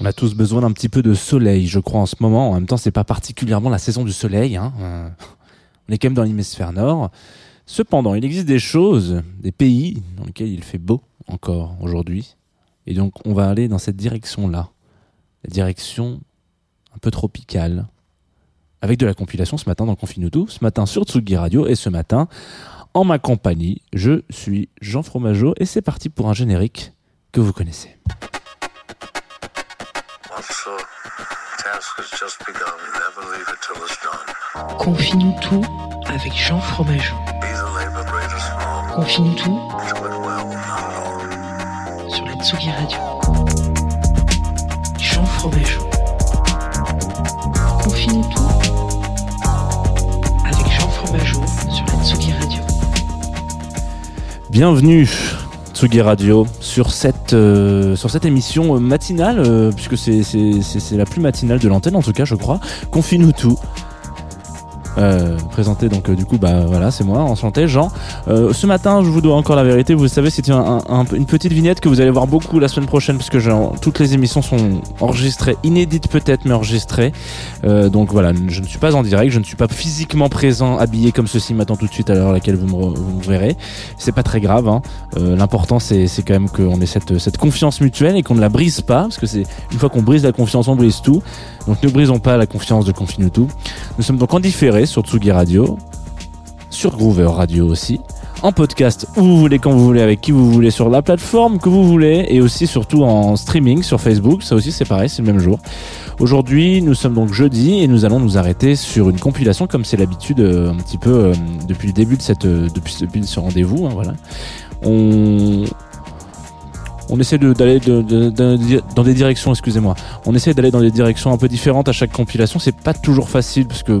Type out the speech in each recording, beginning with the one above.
On a tous besoin d'un petit peu de soleil, je crois, en ce moment. En même temps, c'est pas particulièrement la saison du soleil. Hein. Euh, On est quand même dans l'hémisphère nord. Cependant, il existe des choses, des pays dans lesquels il fait beau encore aujourd'hui. Et donc, on va aller dans cette direction-là. La direction un peu tropicale. Avec de la compilation ce matin dans Confine ce matin sur Tsugi Radio et ce matin, en ma compagnie, je suis Jean Fromageau et c'est parti pour un générique que vous connaissez. Confine-nous tout avec Jean Fromageau. Confine-nous tout sur la Tsugi Radio. Jean Fromageau. Bienvenue Tsugi Radio sur cette, euh, émission euh, matinale, euh, puisque c'est- la plus matinale de l'antenne en tout cas je crois, Confine-nous tout. Euh, présenté donc euh, du coup bah voilà c'est moi enchanté Jean Euh, ce matin je vous dois encore la vérité vous savez un- une petite vignette que vous allez voir beaucoup la semaine prochaine parce que genre, toutes les émissions sont enregistrées inédites peut-être mais enregistrées Euh, donc voilà je ne suis pas en direct je ne suis pas physiquement présent habillé comme ceci maintenant tout de suite à l'heure à laquelle vous me, vous me verrez c'est pas très grave. hein. Euh, L'important, c'est c'est quand même qu'on ait cette, cette confiance mutuelle et qu'on ne la brise pas, parce que c'est une fois qu'on brise la confiance, on brise tout. Donc ne brisons pas la confiance de Confine tout. Nous sommes donc en différé sur Tsugi Radio, sur Groover Radio aussi, en podcast où vous voulez, quand vous voulez, avec qui vous voulez, sur la plateforme que vous voulez, et aussi surtout en streaming sur Facebook. Ça aussi, c'est pareil, c'est le même jour. Aujourd'hui, nous sommes donc jeudi et nous allons nous arrêter sur une compilation, comme c'est l'habitude euh, un petit peu euh, depuis le début de cette, euh, depuis, depuis ce rendez-vous. hein, voilà. On on essaie d'aller de- dans des directions, excusez-moi. On essaie d'aller dans des directions un peu différentes à chaque compilation. C'est pas toujours facile parce que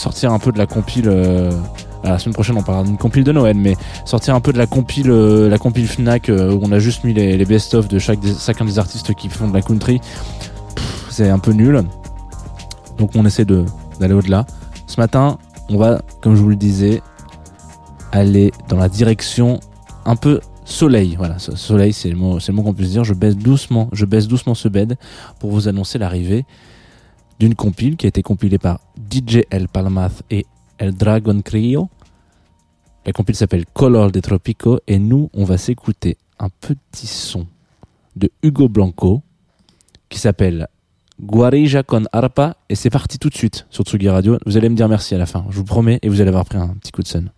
sortir un peu de la compile. euh, la semaine prochaine, on parlera d'une compile de Noël, mais sortir un peu de la compile, euh, la compile Fnac euh, où on a juste mis les, best-of de chacun des artistes qui font de la country, c'est un peu nul. Donc on essaie d'aller au-delà. Ce matin, on va, comme je vous le disais, aller dans la direction un peu soleil. Voilà, so- soleil, c'est le mot, c'est le mot qu'on puisse dire. Je baisse doucement, je baisse doucement ce bed pour vous annoncer l'arrivée d'une compile qui a été compilée par DJ El Palmaz et El Dragon Crio. La compile s'appelle Color de Tropico et nous, on va s'écouter un petit son de Hugo Blanco qui s'appelle Guarija con Arpa et c'est parti tout de suite sur Tsugi Radio. Vous allez me dire merci à la fin, je vous promets, et vous allez avoir pris un petit coup de sun.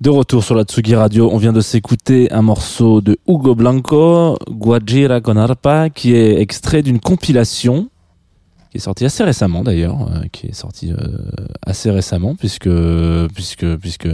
De retour sur la Tsugi Radio, on vient de s'écouter un morceau de Hugo Blanco, Guajira con Arpa, qui est extrait d'une compilation qui est sortie assez récemment d'ailleurs, euh, qui est sortie euh, assez récemment puisque puisque puisque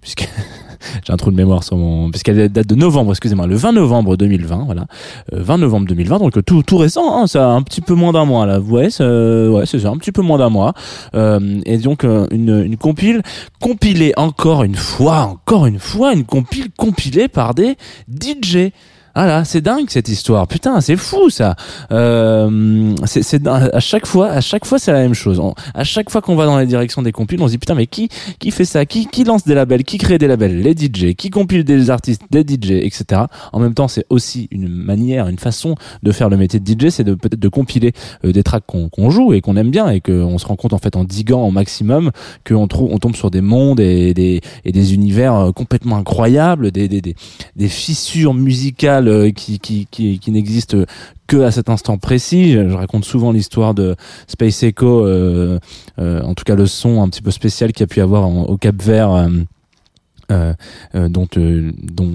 puisque j'ai un trou de mémoire sur mon puisqu'elle date de novembre, excusez-moi, le 20 novembre 2020, voilà, Euh, 20 novembre 2020, donc tout tout récent, hein, ça a un petit peu moins d'un mois là, ouais, ça, ouais, c'est ça, un petit peu moins d'un mois, Euh, et donc euh, une une compile compilée encore une fois, encore une fois, une compile compilée par des DJ. Ah là, c'est dingue cette histoire. Putain, c'est fou ça. Euh, c'est à chaque fois, à chaque fois c'est la même chose. À chaque fois qu'on va dans la direction des compiles, on se dit putain mais qui qui fait ça? Qui qui lance des labels? Qui crée des labels? Les DJ. Qui compile des artistes Des DJ, etc. En même temps, c'est aussi une manière, une façon de faire le métier de DJ, c'est de peut-être de compiler euh, des tracks qu'on joue et qu'on aime bien et qu'on se rend compte en fait en diguant au maximum qu'on on tombe sur des mondes et des univers euh, complètement incroyables, des fissures musicales euh, qui n'existent que à cet instant précis. Je raconte souvent l'histoire de Space Echo, euh, euh, en tout cas le son un petit peu spécial qu'il y a pu avoir au Cap Vert. Euh, euh, dont, euh, dont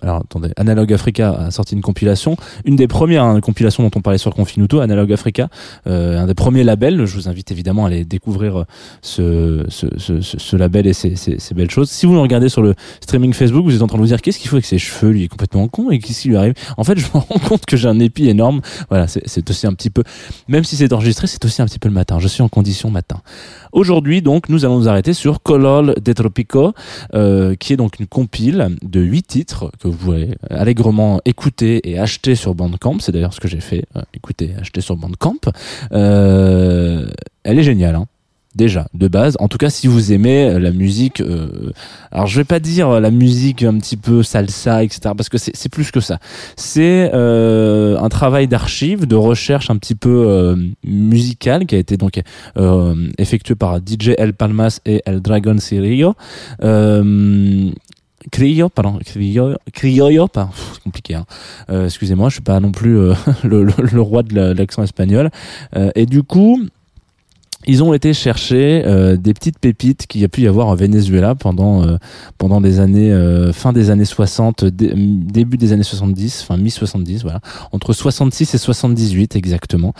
alors attendez Analog Africa a sorti une compilation une des premières hein, compilations dont on parlait sur Confinuto Analog Africa euh, un des premiers labels. Je vous invite évidemment à aller découvrir euh, ce, ce, ce, ce- label et ces, ces, ces belles choses. Si vous le regardez sur le streaming Facebook vous êtes en train de vous dire qu'est-ce qu'il faut avec ses cheveux? Lui il est complètement con et qu'est-ce qui lui arrive? En fait je me rends compte que j'ai un épi énorme. Voilà c'est aussi un petit peu même si c'est enregistré c'est aussi un petit peu le matin. Je suis en condition matin. Aujourd'hui donc nous allons nous arrêter sur Colol de Tropico euh, qui est donc une compile de huit titres que vous pouvez allègrement écouter et acheter sur Bandcamp. C'est d'ailleurs ce que j'ai fait, euh, écouter et acheter sur Bandcamp. Euh, elle est géniale, hein. Déjà, de base. En tout cas, si vous aimez euh, la musique, euh, alors je vais pas dire euh, la musique un petit peu salsa, etc., parce que c'est plus que ça. C'est euh, un travail d'archive, de recherche un petit peu euh, musical qui a été donc euh, effectué par DJ El Palmas et El Dragon Cirillo. Criollo, pardon, Criollo, Criollo, pardon, c'est compliqué. Hein. Excusez-moi, je suis pas non plus le, le- le roi de la- de l'accent espagnol. Et du coup, ils ont été chercher euh, des petites pépites qu'il y a pu y avoir au Venezuela pendant euh, pendant des années euh, fin des années 60 dé- début des années 70 fin mi 70 voilà. Entre 66 et 78 exactement.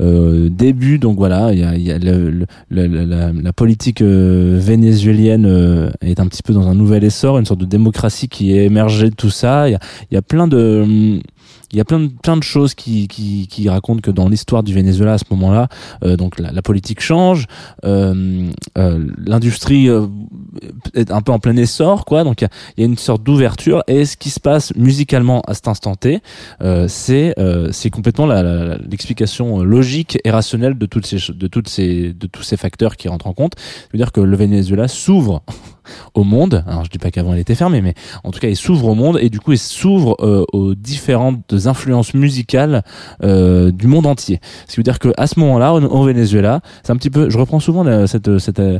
Euh, début donc voilà il y a, y a le- le- la, la- politique euh, vénézuélienne euh, est un petit peu dans un nouvel essor une sorte de démocratie qui est émergée de tout ça. Il y a, y a plein de hum, il y a plein de, plein de choses qui, qui, qui racontent que dans l'histoire du Venezuela à ce moment-là, euh, donc la, la politique change, euh, euh, l'industrie euh, est un peu en plein essor, quoi. Donc il y y a une sorte d'ouverture. Et ce qui se passe musicalement à cet instant T, euh, c'est euh, c'est complètement l'explication logique et rationnelle de toutes ces de toutes ces de tous ces facteurs qui rentrent en compte. C'est-à-dire que le Venezuela s'ouvre au monde. Alors je dis pas qu'avant il était fermé, mais en tout cas il s'ouvre au monde et du coup il s'ouvre euh, aux différentes influences musicales euh, du monde entier. Ce qui veut dire que à ce moment-là, au, Venezuela, c'est un petit peu. Je reprends souvent la- cette euh,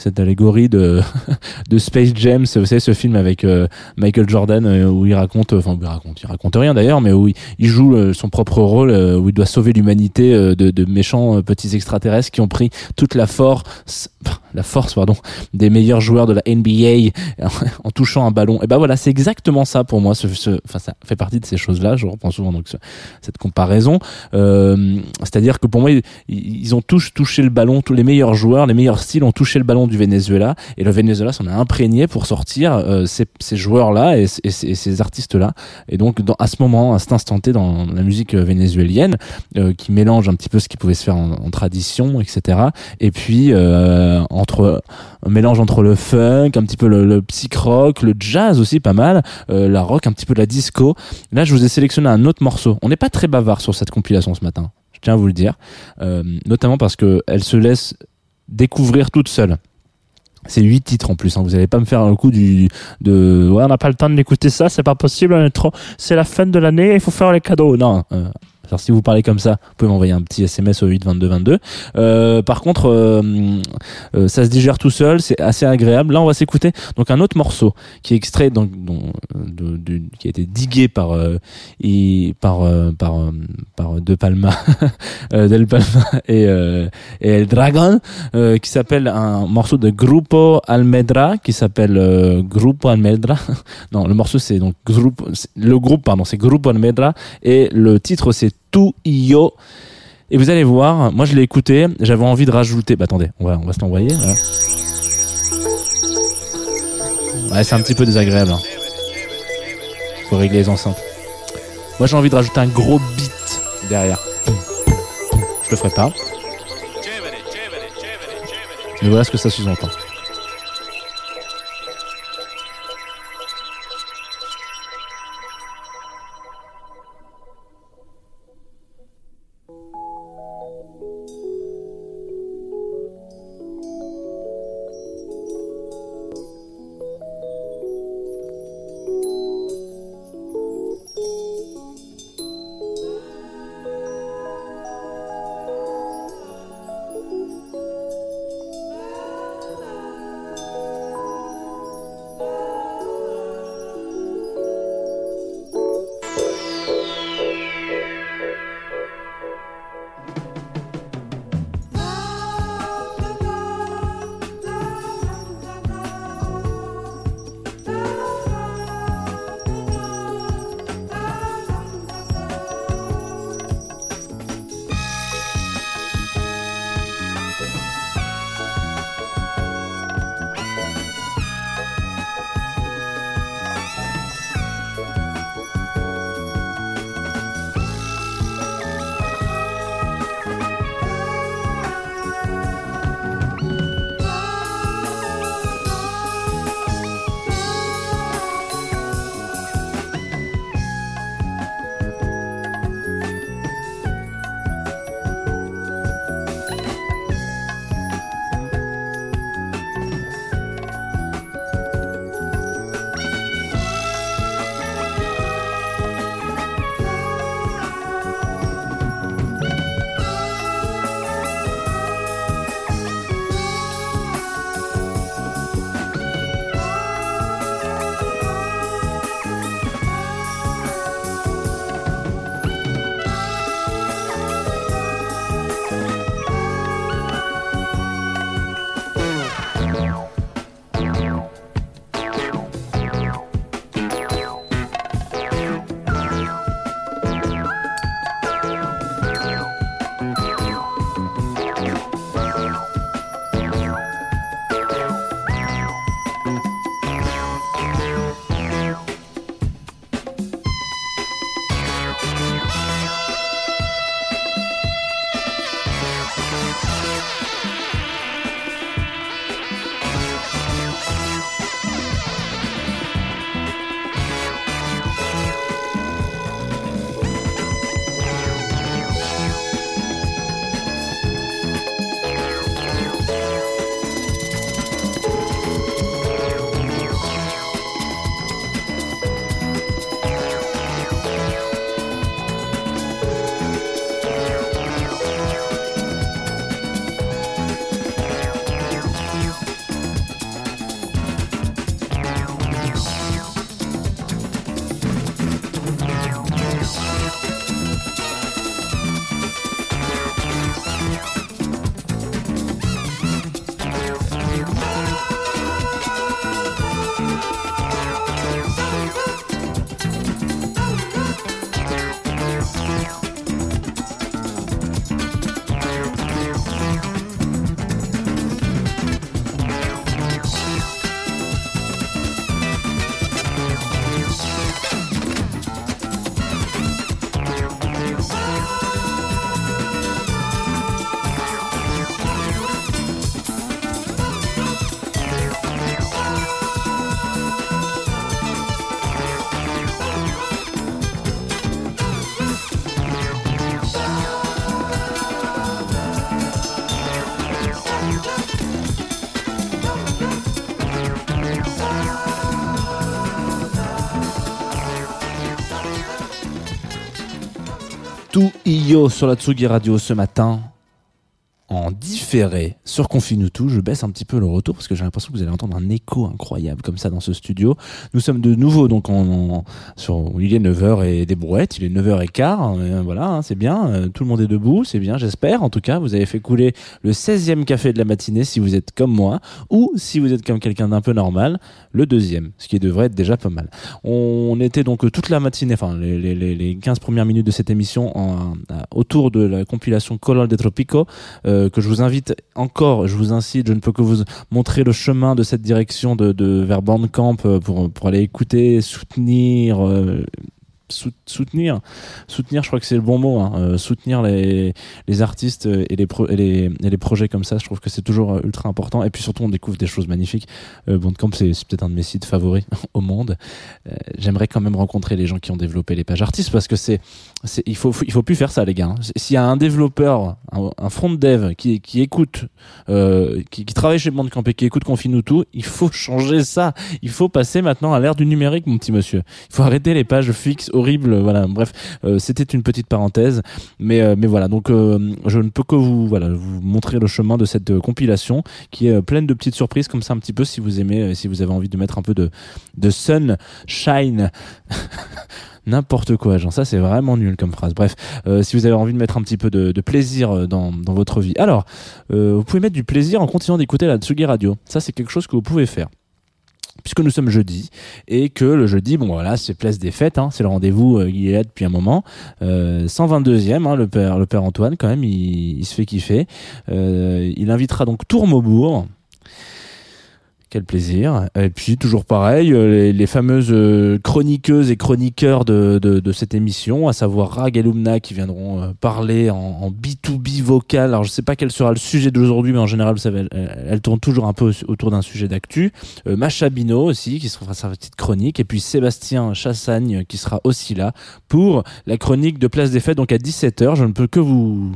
cette allégorie de de Space Jam, vous savez ce film avec euh, Michael Jordan euh, où il raconte, enfin il raconte, il raconte rien d'ailleurs, mais où il, joue euh, son propre rôle, où il doit sauver l'humanité de, de méchants petits extraterrestres qui ont pris toute la force, la force pardon, des meilleurs joueurs de la NBA en touchant un ballon. Et ben voilà, c'est exactement ça pour moi. Enfin, ça fait partie de ces choses-là. Je reprends souvent donc ce- cette comparaison. C'est-à-dire que pour moi, ils, ils ont tous touché le ballon. Tous les meilleurs joueurs, les meilleurs styles ont touché le ballon du Venezuela. Et le Venezuela s'en a imprégné pour sortir euh, ces, ces joueurs-là et, et et ces artistes-là. Et donc, dans, à ce moment, à cet instant T, dans la musique vénézuélienne, euh, qui mélange un petit peu ce qui pouvait se faire en, en tradition, etc. Et puis euh, entre un mélange entre le funk, un petit peu le, le psych rock, le jazz aussi pas mal, euh, la rock, un petit peu de la disco. Là, je vous ai sélectionné un autre morceau. On n'est pas très bavard sur cette compilation ce matin. Je tiens à vous le dire, Euh, notamment parce que elle se laisse découvrir toute seule. C'est huit titres en plus. Hein. Vous allez pas me faire le coup du de ouais on n'a pas le temps de l'écouter ça, c'est pas possible, on est trop. C'est la fin de l'année, il faut faire les cadeaux. Non, euh, Alors si vous parlez comme ça, vous pouvez m'envoyer un petit SMS au 8 22 22. Euh, par contre, euh, euh, ça se digère tout seul, c'est assez agréable. Là, on va s'écouter donc un autre morceau qui est extrait donc de- qui a été digué par euh, et- par euh, par euh, par De Palma, euh, Del Palma et euh, et El Dragon, euh, qui s'appelle un morceau de Grupo Almedra, qui s'appelle euh, Grupo Almedra. non, le morceau c'est donc c'est- le groupe pardon, c'est Grupo Almedra et le titre c'est Tu Yo. Et vous allez voir, moi je l'ai écouté, j'avais envie de rajouter. Bah attendez, on va on se l'envoyer. Ouais, c'est un petit peu désagréable. hein. Faut régler les enceintes. Moi j'ai envie de rajouter un gros beat derrière. Je le ferai pas. Mais voilà ce que ça sous-entend. Sur la Tsugi Radio ce matin sur Confine. Je baisse un petit peu le retour parce que j'ai l'impression que vous allez entendre un écho incroyable comme ça dans ce studio. Nous sommes de nouveau donc en, sur il est 9h et des brouettes, il est 9h15, euh, voilà, hein, c'est bien, euh, tout le monde est debout, c'est bien, j'espère. En tout cas, vous avez fait couler le 16e café de la matinée si vous êtes comme moi ou si vous êtes comme quelqu'un d'un peu normal, le deuxième, ce qui devrait être déjà pas mal. On était donc toute la matinée, enfin les, les, les- les 15 premières minutes de cette émission à- autour de la compilation Color de Tropico euh, que je vous invite encore, je vous incite, je ne peux que vous montrer le chemin de cette direction de, vers Bandcamp euh, pour, pour aller écouter, soutenir. euh, sou- soutenir soutenir je crois que c'est le bon mot hein, euh, soutenir les, les artistes et les, les, les projets comme ça je trouve que c'est toujours ultra important et puis surtout on découvre des choses magnifiques Bandcamp c'est peut-être un de mes sites favoris au monde j'aimerais quand même rencontrer les gens qui ont développé les pages artistes parce que c'est il faut il faut plus faire ça les gars hein. s'il y a un développeur un, un front dev qui qui écoute euh, qui, qui travaille chez Bandcamp et qui écoute Confine tout il faut changer ça. Il faut passer maintenant à l'ère du numérique mon petit monsieur. Il faut arrêter les pages fixes horribles voilà. Bref euh, c'était une petite parenthèse. Mais euh, mais voilà. Donc euh, je ne peux que vous voilà vous montrer le chemin de cette euh, compilation qui est euh, pleine de petites surprises comme ça un petit peu si vous aimez si vous avez envie de mettre un peu de de sunshine n'importe quoi genre ça c'est vraiment nul comme phrase. Bref euh, si vous avez envie de mettre un petit peu de, plaisir euh, dans, dans votre vie. Alors euh, vous pouvez mettre du plaisir en continuant d'écouter la Tsugi Radio. Ça c'est quelque chose que vous pouvez faire. Puisque nous sommes jeudi et que le jeudi bon voilà c'est place des fêtes hein, c'est le rendez-vous euh, il est là depuis un moment. Euh, 122e hein, le père le père Antoine quand même il, il se fait kiffer. Euh, il invitera donc Tourmaubourg quel plaisir. Et puis toujours pareil, euh, les, les fameuses euh, chroniqueuses et chroniqueurs de, de, de cette émission, à savoir Rag et Lumna qui viendront euh, parler en, en B2B vocal. Alors je sais pas quel sera le sujet d'aujourd'hui, mais en général, vous savez, elle- elle tourne toujours un peu autour d'un sujet d'actu. Euh, Macha Bino aussi qui sera sa petite chronique. Et puis Sébastien Chassagne qui sera aussi là pour la chronique de Place des Fêtes, donc à 17h. Je ne peux que vous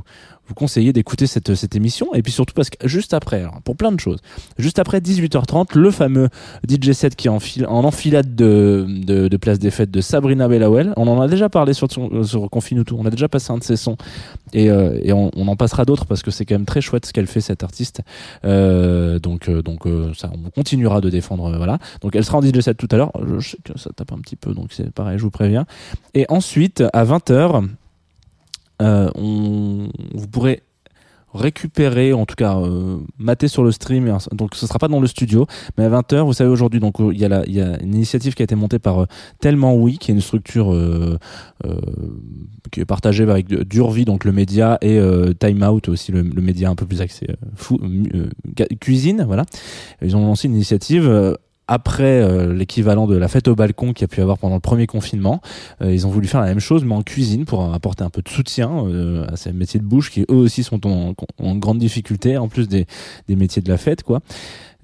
vous conseiller d'écouter cette, cette émission. Et puis surtout parce que juste après pour plein de choses juste après 18h30 le fameux DJ set qui est en, en enfilade de, de, de Place des Fêtes de Sabrina Bellawell. On en a déjà parlé sur, sur tout. On a déjà passé un de ses sons. Et, euh, et on, on en passera d'autres parce que c'est quand même très chouette ce qu'elle fait cette artiste. Euh, donc euh, donc euh, ça on continuera de défendre euh, voilà. Donc elle sera en DJ set tout à l'heure. Je sais que ça tape un petit peu donc c'est pareil je vous préviens. Et ensuite à 20h euh, on, vous pourrez récupérer, en tout cas euh, mater sur le stream. Donc ce sera pas dans le studio, mais à 20h, vous savez aujourd'hui, donc euh, il y a la, il y a une initiative qui a été montée par Tellement Oui, qui est une structure qui est partagée avec Durvi, donc le média, et Time Out aussi, le, média un peu plus axé fou, cuisine, voilà. Ils ont lancé une initiative. Après euh, l'équivalent de la fête au balcon qu'il y a pu avoir pendant le premier confinement, euh, ils ont voulu faire la même chose mais en cuisine pour apporter un peu de soutien euh, à ces métiers de bouche qui eux aussi sont en, en grande difficulté en plus des, des métiers de la fête quoi.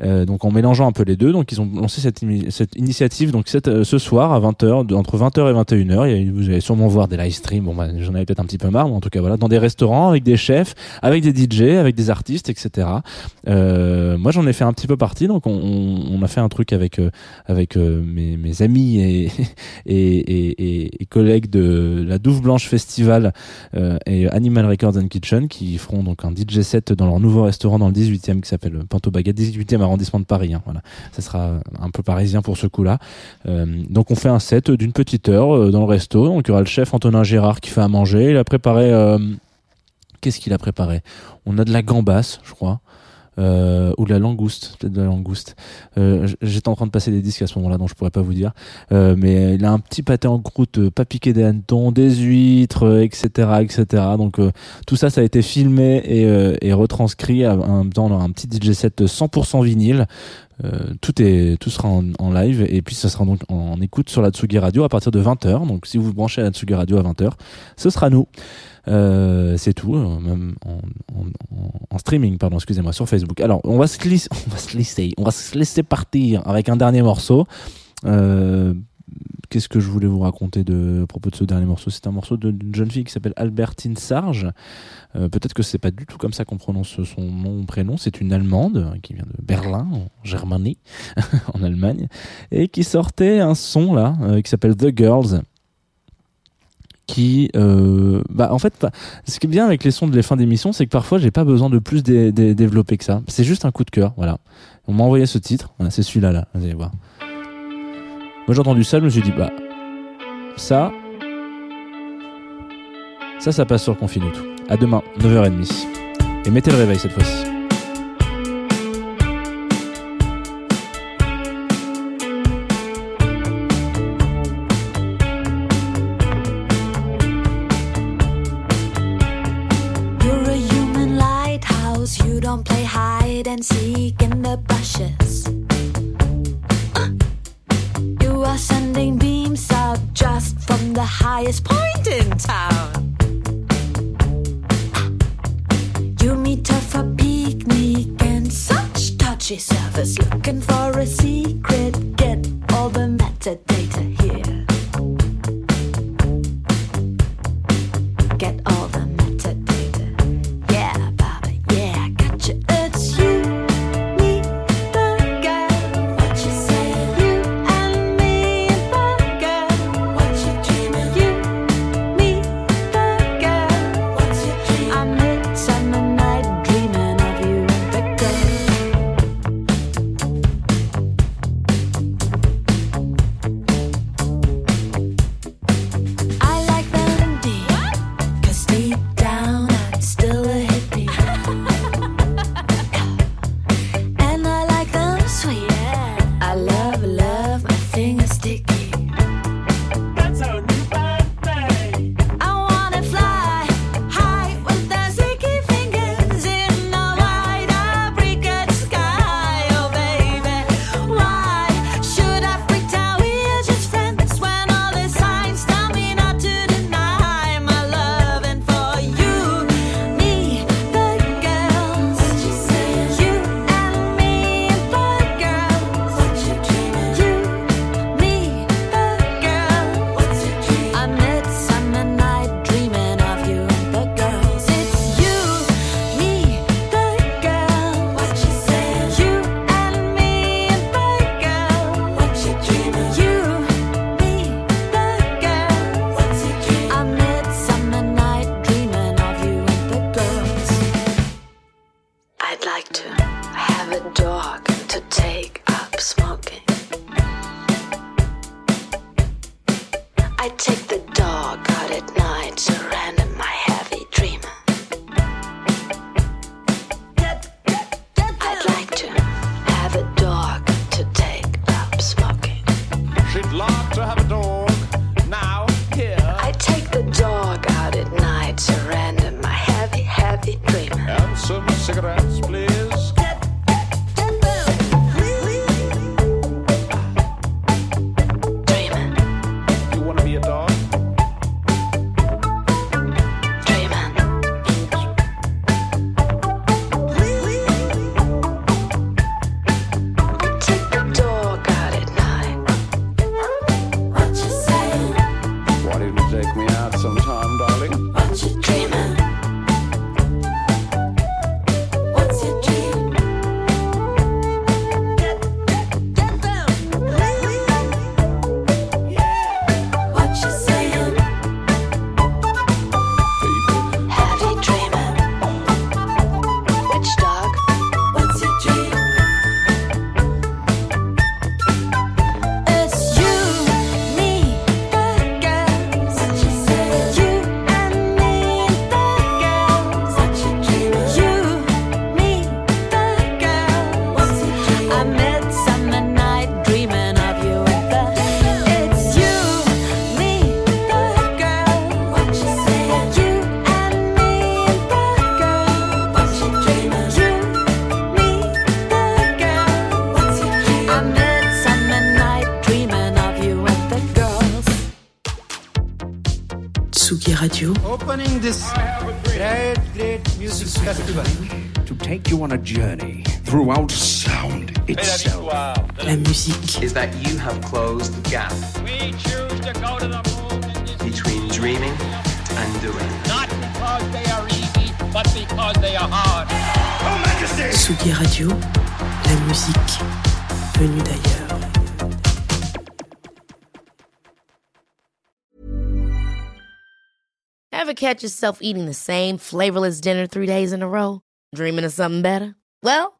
Euh, donc en mélangeant un peu les deux, donc ils ont lancé cette, initiative donc euh, ce soir à 20h, de- entre 20h et 21h, il y a- vous allez sûrement voir des live streams, bon bah, j'en avais peut-être un petit peu marre, mais en tout cas voilà, dans des restaurants avec des chefs, avec des DJ, avec des artistes, etc. Euh, moi j'en ai fait un petit peu partie, donc on, a fait un truc avec avec mes, amis et, et, et, collègues de la Douve Blanche Festival et Animal Records and Kitchen qui feront donc un DJ set dans leur nouveau restaurant dans le 18e qui s'appelle Pinto Baguette, 18e arrondissement de Paris. hein, voilà, ça sera un peu parisien pour ce coup-là. Euh, donc on fait un set d'une petite heure euh, dans le resto. Donc il y aura le chef Antonin Gérard qui fait à manger. Il a préparé. euh, Qu'est-ce qu'il a préparé? On a de la gambasse, je crois. Euh, ou de la langouste, peut-être de la langouste. Euh, J'étais en train de passer des disques à ce moment-là, donc je pourrais pas vous dire. Euh, mais il a un petit pâté en croûte, euh, pas piqué des hannetons, des huîtres, euh, etc., etc. Donc euh, tout ça, ça a été filmé et, et retranscrit en même temps dans un petit DJ set 100% vinyle. Euh, tout est tout sera en, live et puis ça sera donc en, en écoute sur la Tsugi Radio à partir de 20h. Donc si vous vous branchez à la Tsugi Radio à 20h, ce sera nous. Euh, c'est tout, euh, même en, streaming, pardon, excusez-moi, sur Facebook. Alors, on va se glisser, on va se laisser, on va laisser partir avec un dernier morceau. Euh, Qu'est-ce que je voulais vous raconter de, à propos de ce dernier morceau? C'est un morceau d'une jeune fille qui s'appelle Albertine Sarge. Euh, Peut-être que c'est pas du tout comme ça qu'on prononce son nom prénom. C'est une Allemande euh, qui vient de Berlin, en Germanie, en Allemagne, et qui sortait un son là qui s'appelle The Girls, qui euh, bah en fait ce qui est bien avec les sons de les fins d'émission c'est que parfois j'ai pas besoin de plus développer que ça. C'est juste un coup de cœur voilà. On m'a envoyé ce titre. C'est celui-là là. Vous allez voir. Moi j'ai entendu ça je me suis dit bah ça ça ça passe sur Confine tout. À demain 9h30 et mettez le réveil cette fois-ci. et de show. La musique. Is that you have closed the gap We choose to go to the moon between dreaming and doing. Not because they are easy, but because they are hard. Oh, Majesty! Tsugi Radio, la musique venue d'ailleurs. Ever catch yourself eating the same flavorless dinner three days in a row? Dreaming of something better? Well,